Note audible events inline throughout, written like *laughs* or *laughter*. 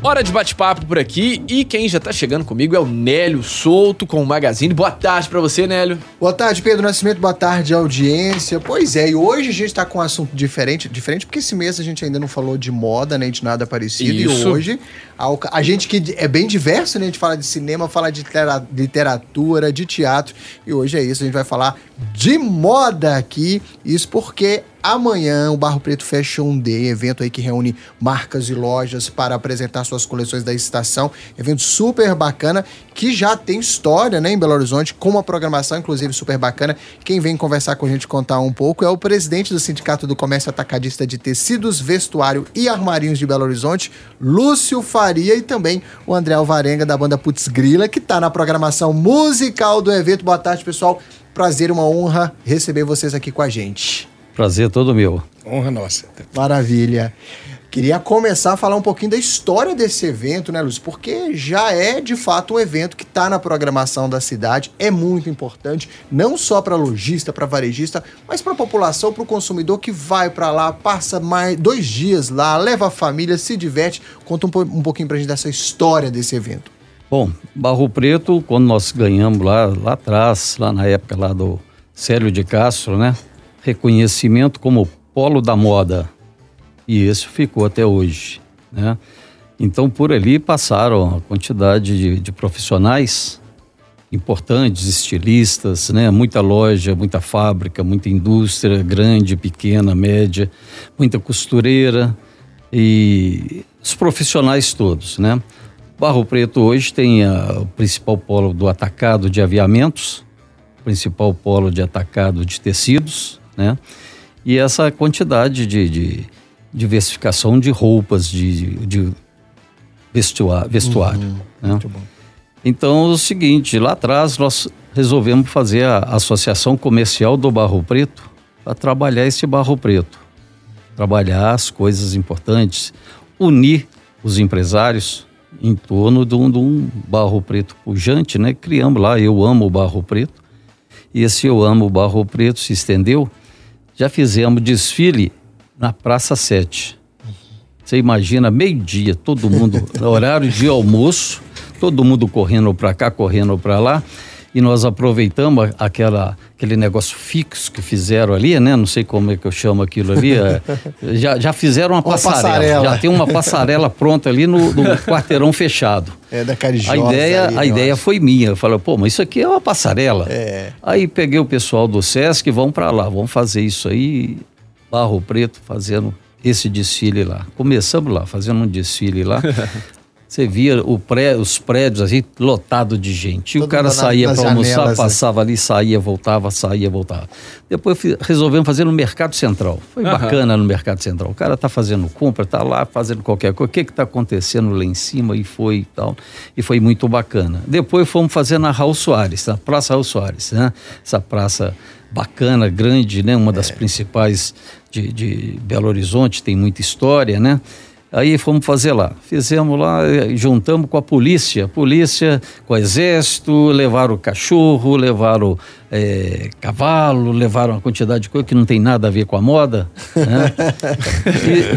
Hora de bate-papo por aqui e quem já tá chegando comigo é o Nélio Souto com o Magazine. Boa tarde para você, Nélio. Boa tarde, Pedro Nascimento. Boa tarde, audiência. Pois é, e hoje a gente tá com um assunto diferente, diferente porque esse mês a gente ainda não falou de moda, nem de nada parecido. Isso. E hoje, a, a, gente que é bem diverso, né? A gente fala de cinema, fala de literatura, de teatro. E hoje é isso, a gente vai falar de moda aqui. Isso porque Amanhã, o Barro Preto Fashion Day, evento aí que reúne marcas e lojas para apresentar suas coleções da estação. Evento super bacana, que já tem história, né, em Belo Horizonte, com uma programação, inclusive, super bacana. Quem vem conversar com a gente, contar um pouco, é o presidente do Sindicato do Comércio Atacadista de Tecidos, Vestuário e Armarinhos de Belo Horizonte, Lúcio Faria, e também o André Alvarenga, da banda Putz Grila, que está na programação musical do evento. Boa tarde, pessoal. Prazer, uma honra receber vocês aqui com a gente. Prazer todo meu. Honra nossa. Maravilha. Queria começar a falar um pouquinho da história desse evento, né, Lúcio? Porque já é de fato um evento que está na programação da cidade, é muito importante, não só para lojista, para varejista, mas para a população, para o consumidor que vai para lá, passa mais dois dias lá, leva a família, se diverte. Conta um, um pouquinho para a gente dessa história desse evento. Bom, Barro Preto, quando nós ganhamos lá, lá atrás, lá na época lá do Célio de Castro, né? Reconhecimento como polo da moda. E isso ficou até hoje. Né? Então, por ali passaram a quantidade de, de profissionais importantes, estilistas, né? muita loja, muita fábrica, muita indústria, grande, pequena, média, muita costureira e os profissionais todos. Né? Barro Preto hoje tem a, o principal polo do atacado de aviamentos, principal polo de atacado de tecidos, né? E essa quantidade de, de diversificação de roupas, de, de vestuário. vestuário uhum, né? Muito bom. Então, é o seguinte, lá atrás nós resolvemos fazer a Associação Comercial do Barro Preto para trabalhar esse Barro Preto. Trabalhar as coisas importantes, unir os empresários em torno de um, de um barro preto pujante, né? Criamos lá, eu amo o barro preto. E esse eu amo o barro preto se estendeu já fizemos desfile na Praça 7. Você imagina, meio-dia, todo mundo, *laughs* horário de almoço, todo mundo correndo para cá, correndo para lá. E nós aproveitamos aquela, aquele negócio fixo que fizeram ali, né? Não sei como é que eu chamo aquilo ali. É, *laughs* já, já fizeram uma, uma passarela, passarela, Já tem uma passarela pronta ali no, no quarteirão fechado. É da Carijosa. A ideia, a ideia foi minha. Eu falei, pô, mas isso aqui é uma passarela. É. Aí peguei o pessoal do Sesc, vamos para lá, vamos fazer isso aí. Barro Preto fazendo esse desfile lá. Começamos lá, fazendo um desfile lá. *laughs* Você via pré, os prédios assim, lotado de gente. E o cara saía para almoçar, né? passava ali, saía, voltava, saía, voltava. Depois resolvemos fazer no Mercado Central. Foi uhum. bacana no Mercado Central. O cara tá fazendo compra, tá lá fazendo qualquer coisa. O que que tá acontecendo lá em cima? E foi e tal. E foi muito bacana. Depois fomos fazer na Raul Soares, na Praça Raul Soares, né? Essa praça bacana, grande, né? Uma das é. principais de, de Belo Horizonte, tem muita história, né? Aí fomos fazer lá. Fizemos lá, juntamos com a polícia, polícia, com o exército, levaram o cachorro, levaram é, cavalo, levaram uma quantidade de coisa que não tem nada a ver com a moda. Né?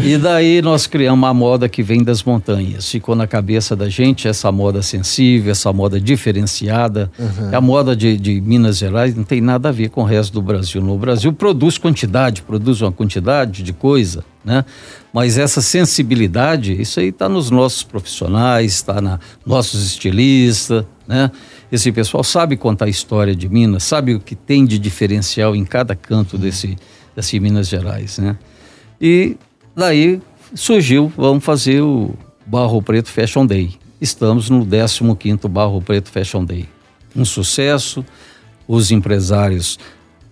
*laughs* e, e, daí nós criamos uma moda que vem das montanhas. Ficou na cabeça da gente essa moda sensível, essa moda diferenciada. Uhum. A moda de, de Minas Gerais não tem nada a ver com o resto do Brasil. No Brasil produz quantidade, produz uma quantidade de coisa né? Mas essa sensibilidade, isso aí está nos nossos profissionais, está na nossos estilistas, né? Esse pessoal sabe contar a história de Minas, sabe o que tem de diferencial em cada canto desse, desse Minas Gerais, né? E daí surgiu, vamos fazer o Barro Preto Fashion Day. Estamos no 15º Barro Preto Fashion Day. Um sucesso, os empresários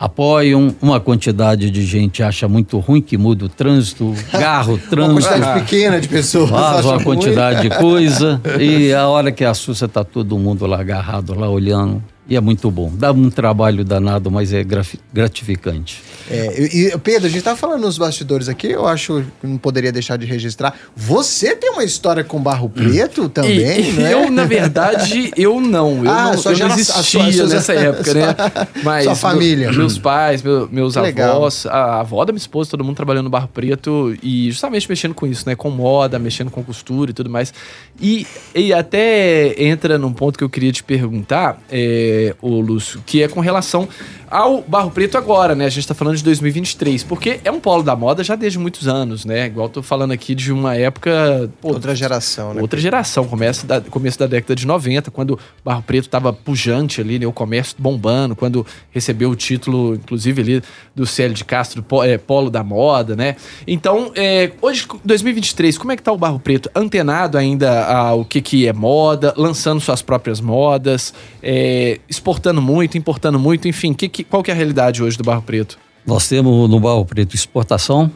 apoiam, uma quantidade de gente acha muito ruim que muda o trânsito, *laughs* carro, trânsito. uma quantidade *laughs* pequena de pessoas. Faz uma quantidade ruim. de coisa *laughs* e a hora que assusta tá todo mundo lá agarrado lá olhando. E é muito bom. Dá um trabalho danado, mas é gratificante. É, e, Pedro, a gente estava falando nos bastidores aqui, eu acho que não poderia deixar de registrar. Você tem uma história com Barro Preto também, e, né? Eu, na verdade, eu não. Eu *laughs* ah, não, eu não existia sua, nessa época, né? *laughs* Mas sua família. meus pais, meus, meus avós, a avó da minha esposa, todo mundo trabalhando no Barro Preto e justamente mexendo com isso, né? Com moda, mexendo com costura e tudo mais. E, e até entra num ponto que eu queria te perguntar, é, o Lúcio, que é com relação ao Barro Preto agora, né? A gente tá falando de 2023, porque é um polo da moda já desde muitos anos, né? Igual tô falando aqui de uma época. Pô, outra geração, né? Outra geração, começo da, começo da década de 90, quando o Barro Preto tava pujante ali, né? O comércio bombando, quando recebeu o título, inclusive, ali do Célio de Castro, é, Polo da Moda, né? Então, é, hoje, 2023, como é que tá o Barro Preto? Antenado ainda ao que, que é moda, lançando suas próprias modas, é, exportando muito, importando muito, enfim, que, que, qual que é a realidade hoje do Barro Preto? Nós temos no Barro Preto exportação,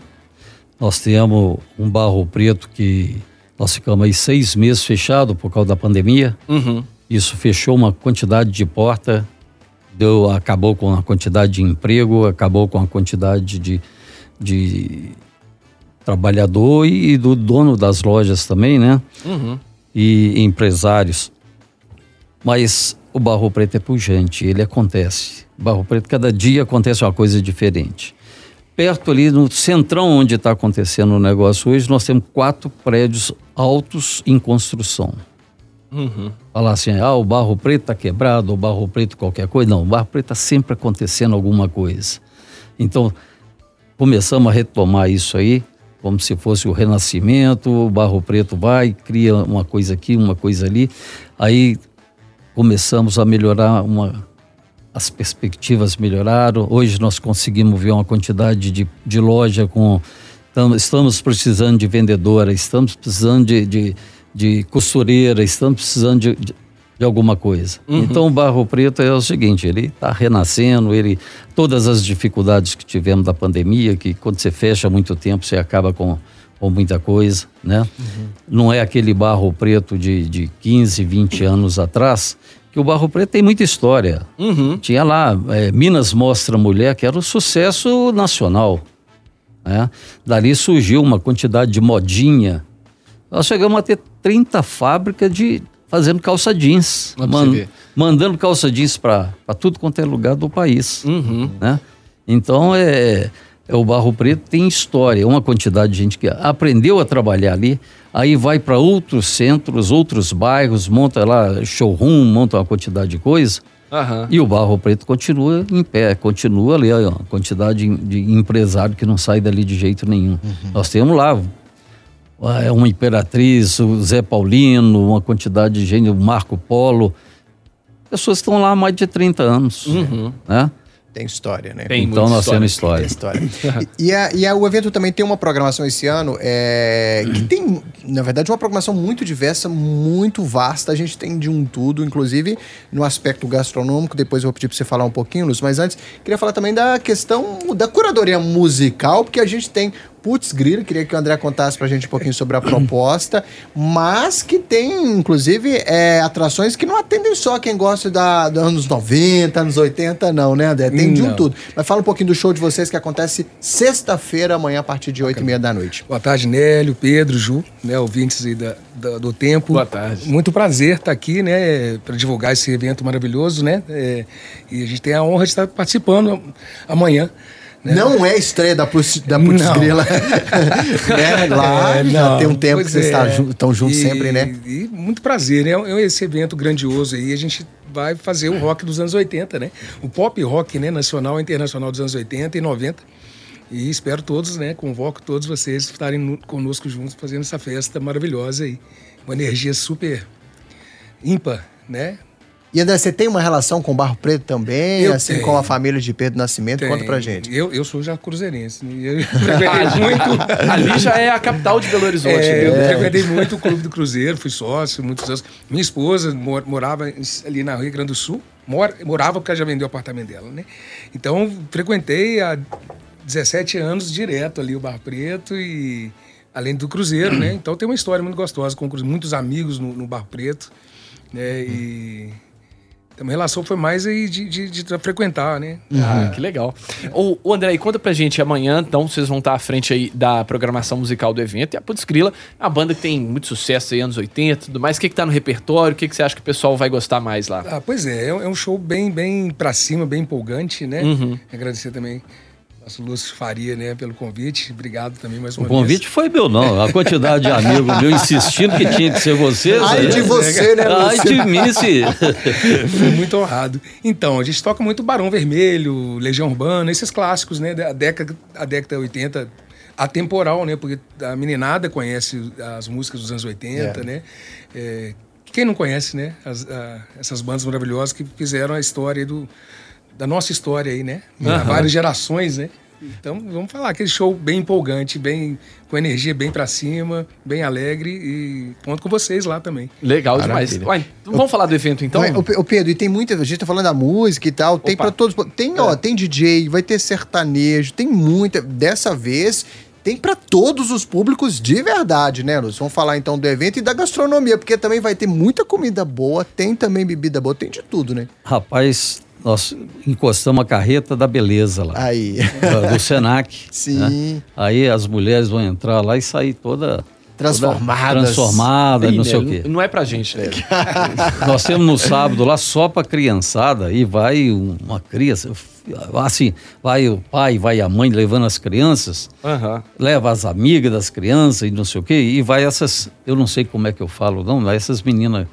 nós temos um Barro Preto que nós ficamos aí seis meses fechado por causa da pandemia. Uhum. Isso fechou uma quantidade de porta, deu, acabou com a quantidade de emprego, acabou com a quantidade de, de trabalhador e do dono das lojas também, né? Uhum. E empresários. Mas o Barro Preto é pujante, ele acontece. Barro Preto, cada dia acontece uma coisa diferente. Perto ali no centrão onde está acontecendo o negócio hoje, nós temos quatro prédios altos em construção. Uhum. Falar assim, ah, o Barro Preto está quebrado, o Barro Preto qualquer coisa. Não, o Barro Preto está sempre acontecendo alguma coisa. Então, começamos a retomar isso aí, como se fosse o renascimento, o Barro Preto vai, cria uma coisa aqui, uma coisa ali. Aí começamos a melhorar uma as perspectivas melhoraram. Hoje nós conseguimos ver uma quantidade de, de loja com. Estamos precisando de vendedora, estamos precisando de, de, de costureira, estamos precisando de, de, de alguma coisa. Uhum. Então o Barro Preto é o seguinte, ele está renascendo, ele todas as dificuldades que tivemos da pandemia, que quando você fecha muito tempo você acaba com, com muita coisa, né? Uhum. Não é aquele Barro Preto de, de 15, 20 anos atrás que o Barro Preto tem muita história. Uhum. Tinha lá é, Minas Mostra Mulher, que era um sucesso nacional. Né? Dali surgiu uma quantidade de modinha. Nós chegamos a ter 30 fábricas de fazendo calça jeans. Man, mandando calça jeans para tudo quanto é lugar do país. Uhum. Né? Então é é, o Barro Preto tem história, uma quantidade de gente que aprendeu a trabalhar ali, aí vai para outros centros, outros bairros, monta lá showroom, monta uma quantidade de coisa. Uhum. E o Barro Preto continua em pé, continua ali, ó, a quantidade de empresário que não sai dali de jeito nenhum. Uhum. Nós temos lá é uma Imperatriz, o Zé Paulino, uma quantidade de gente, o Marco Polo. Pessoas estão lá há mais de 30 anos. Uhum. Né? Tem história, né? Tem então nós temos história. Tem história. *laughs* e, e, a, e a, o evento também tem uma programação esse ano é, que tem, na verdade, uma programação muito diversa, muito vasta. A gente tem de um tudo, inclusive no aspecto gastronômico. Depois eu vou pedir para você falar um pouquinho, Luz. Mas antes, queria falar também da questão da curadoria musical, porque a gente tem Putz Grilo, queria que o André contasse pra gente um pouquinho sobre a proposta, mas que tem, inclusive, é, atrações que não atendem só quem gosta da, dos anos 90, anos 80, não, né, André? Tem de um tudo. Mas fala um pouquinho do show de vocês que acontece sexta-feira, amanhã, a partir de 8 e meia da noite. Boa tarde, Nélio, Pedro, Ju, né, ouvintes aí da, da, do Tempo. Boa tarde. Muito prazer estar aqui, né, para divulgar esse evento maravilhoso, né, é, e a gente tem a honra de estar participando amanhã. Né? Não é estreia da, Putz, da Putz Grila. né? *laughs* Lá é, já tem um tempo que vocês é. estão juntos sempre, né? E muito prazer, né? É esse evento grandioso aí. A gente vai fazer o rock dos anos 80, né? O pop rock, né? Nacional e internacional dos anos 80 e 90. E espero todos, né? Convoco todos vocês estarem conosco juntos fazendo essa festa maravilhosa aí. Uma energia super ímpar, né? E André, você tem uma relação com o Barro Preto também, eu assim tenho. como a família de Pedro Nascimento? Tenho. Conta pra gente. Eu, eu sou já cruzeirense. Né? Eu *laughs* frequentei muito. Ali já é a capital de Belo Horizonte. É, eu frequentei muito o Clube do Cruzeiro, fui sócio muitos anos. Minha esposa morava ali na Rio Grande do Sul, morava porque ela já vendeu o apartamento dela, né? Então, frequentei há 17 anos direto ali o Barro Preto e além do Cruzeiro, né? Então tem uma história muito gostosa com muitos amigos no, no Barro Preto, né? E Então, a relação foi mais aí de, de, de frequentar, né? Ah, que legal. O, o André, conta pra gente amanhã, então vocês vão estar à frente aí da programação musical do evento. E a Putz Grila, a banda que tem muito sucesso aí, anos 80 e tudo mais. O que, que tá no repertório? O que, que você acha que o pessoal vai gostar mais lá? Ah, pois é, é um é um show bem, bem pra cima, bem empolgante, né? Uhum. Agradecer também nosso Lúcio Faria, né, pelo convite. Obrigado também mais O uma convite vez. foi meu, não. A quantidade de amigos meu insistindo que tinha que ser vocês. Ai de você, né, Ai Lúcio? de mim, se... *laughs* Fui muito honrado. Então, a gente toca muito Barão Vermelho, Legião Urbana, esses clássicos, né, da década, a década 80, atemporal, né, porque a meninada conhece as músicas dos anos 80, É. né. É, quem não conhece, né, as- a- essas bandas maravilhosas que fizeram a história aí do, da nossa história aí, né, Aham. várias gerações, né. Então, vamos falar, aquele show bem empolgante, bem com energia bem pra cima, bem alegre e conto com vocês lá também. Legal Maravilha. demais. Uai, vamos falar do evento então? Ô, Pedro, e tem muita. A gente tá falando da música e tal. Tem Opa. pra todos. Tem, ó, tem DJ, vai ter sertanejo, tem muita. Dessa vez. Tem pra todos os públicos de verdade, né, Lúcio? Vamos falar então do evento e da gastronomia, porque também vai ter muita comida boa, tem também bebida boa, tem de tudo, né? Rapaz, nós encostamos a carreta da beleza lá. Aí. do- Do Senac. *laughs* Sim. né? Aí as mulheres vão entrar lá e sair toda... Transformadas. transformada, não né, sei o quê. Não é pra gente, né? *laughs* Nós temos no sábado lá só para criançada e vai uma criança, assim, vai o pai, vai a mãe levando as crianças, Aham. leva as amigas das crianças e não sei o quê, e vai essas, eu não sei como é que eu falo, não, essas meninas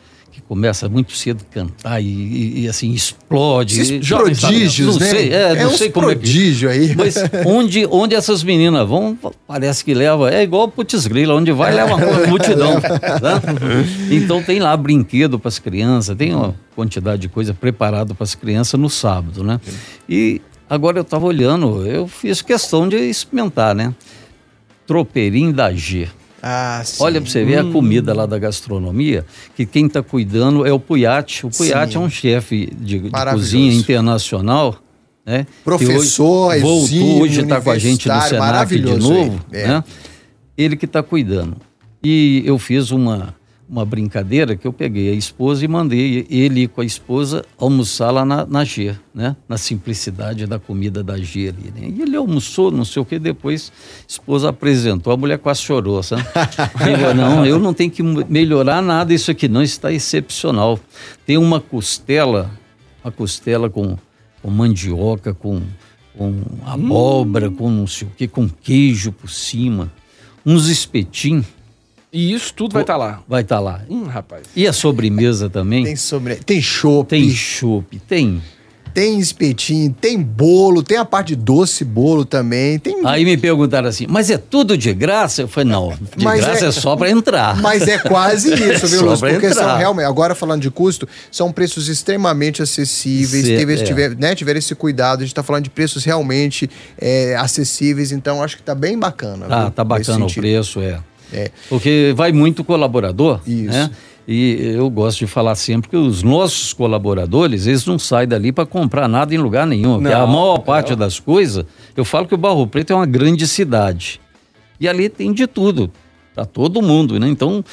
que começam muito cedo a cantar e, e- e, assim explode. Esses prodígios, não né? Sei, é, não uns sei como é que prodígio aí. *laughs* mas onde, onde essas meninas vão, parece que leva. É igual putz grila, onde vai leva uma *laughs* multidão. tá? Então tem lá brinquedo para as crianças, tem uma quantidade de coisa preparada para as crianças no sábado, né? E agora eu estava olhando, eu fiz questão de experimentar, né? Tropeirinho da G. Ah. Olha para você ver a comida lá da gastronomia, que quem está cuidando é o Puyat. O Puyat Sim. é um chefe de, de cozinha internacional, né? Que Professor, hoje, voltou, hoje está com a gente no Senac de novo. É. né? Ele que está cuidando. E eu fiz uma, uma brincadeira que eu peguei a esposa e mandei ele com a esposa almoçar lá na, na G, né? Na simplicidade da comida da G ali, né? E ele almoçou, não sei o que, depois a esposa apresentou, a mulher quase chorou, sabe? *laughs* Falou, não, eu não tenho que melhorar nada isso aqui não, está excepcional. Tem uma costela, uma costela com, com mandioca, com, com abóbora, com não sei o que, com queijo por cima, uns espetinhos, E isso tudo vai estar lá. vai estar lá. Hum, rapaz. E a sobremesa também? Tem sobre... Tem chopp, Tem chopp, tem. tem espetinho, tem bolo, tem a parte de doce bolo também, tem... Aí me perguntaram assim, mas é tudo de graça? Eu falei, não, de Mas graça é- é, só para entrar. Mas é quase *laughs* isso, viu, Lúcio? pra Porque são entrar. realmente, agora falando de custo, são preços extremamente acessíveis. Cê- teve, é. tiver, né, tiver esse cuidado, a gente tá falando de preços realmente é, acessíveis, então acho que tá bem bacana. Tá, viu? tá bacana o preço, é. É. Porque vai muito colaborador, Isso. né? E eu gosto de falar sempre que os nossos colaboradores, eles não saem dali para comprar nada em lugar nenhum. Porque a Não, maior parte não. das coisas, eu falo que o Barro Preto é uma grande cidade. E ali tem de tudo, para todo mundo, né? Então,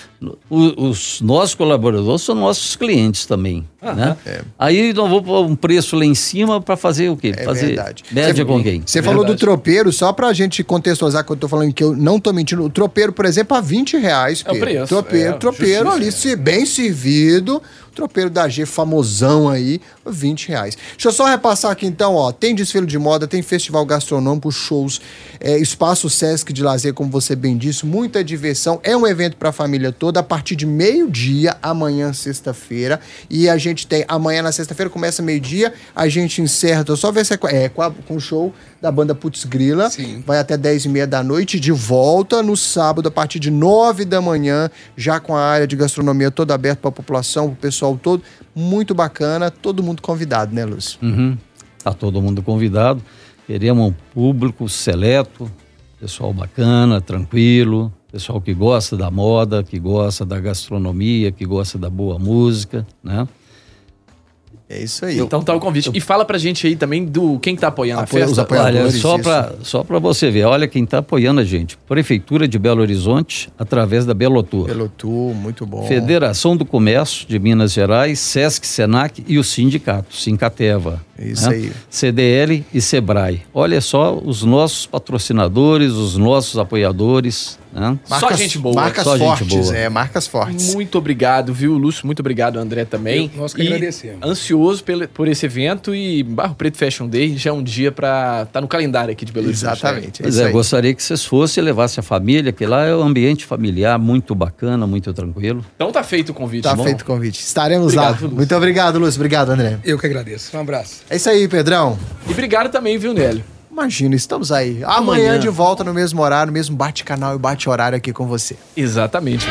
o- os nossos colaboradores são nossos clientes também, né? Aí nós vamos pôr um preço lá em cima para fazer o quê? É fazer verdade. média Você- com quem? Você falou do Verdade. tropeiro, só pra gente contextualizar que eu tô falando que eu não tô mentindo. O tropeiro, por exemplo, a 20 reais. É o Pedro. preço, Tropeiro, é, tropeiro justiça, ali, é. se bem servido. Tropeiro da G, famosão aí, 20 reais. Deixa eu só repassar aqui então, ó. Tem desfile de moda, tem festival gastronômico, shows, é, espaço Sesc de lazer, como você bem disse, muita diversão. É um evento pra família toda, a partir de meio-dia, amanhã, sexta-feira. E a gente tem, amanhã na sexta-feira, começa meio-dia, a gente encerra, tô só ver se é, é com, a- com o show da banda Putz Grila. Sim. Vai até 10 e meia da noite, de volta no sábado, a partir de 9 da manhã, já com a área de gastronomia toda aberta para a população, para o pessoal todo. Muito bacana, todo mundo convidado, né, Lúcio? Uhum. Tá todo mundo convidado. Queremos um público seleto, pessoal bacana, tranquilo, pessoal que gosta da moda, que gosta da gastronomia, que gosta da boa música, né? É isso aí. Então tá o convite. E fala pra gente aí também do quem tá apoiando Apoia- a os festa. apoiadores. Olha, só para só pra você ver, olha quem está apoiando a gente. Prefeitura de Belo Horizonte, através da Belotur. Pelo tu, muito bom. Federação do Comércio de Minas Gerais, Sesc, Senac e o sindicato, Sincateva. Isso aí. CDL e Sebrae. Olha só os nossos patrocinadores, os nossos apoiadores. né? Só gente boa. Marcas Só gente fortes, boa. é, marcas fortes. Muito obrigado, viu, Lúcio? Muito obrigado, André, também. Eu- nós que E agradecemos. Ansioso pelo- por esse evento e Barro Preto Fashion Day já é um dia pra tá no calendário aqui de Belo Horizonte. né? Exatamente. É Pois é, aí. gostaria que vocês fossem e levassem a família, que lá é um ambiente familiar muito bacana, muito tranquilo. Então tá feito o convite. Tá bom? feito o convite. Estaremos Obrigado, lá. Lúcio. Muito obrigado, Lúcio. Obrigado, André. Eu que agradeço. Um abraço. É isso aí, Pedrão. E obrigado também, viu, Nélio? Imagina, estamos aí. Amanhã, Amanhã. de volta no mesmo horário, no mesmo bate-canal e bate-horário aqui com você. Exatamente.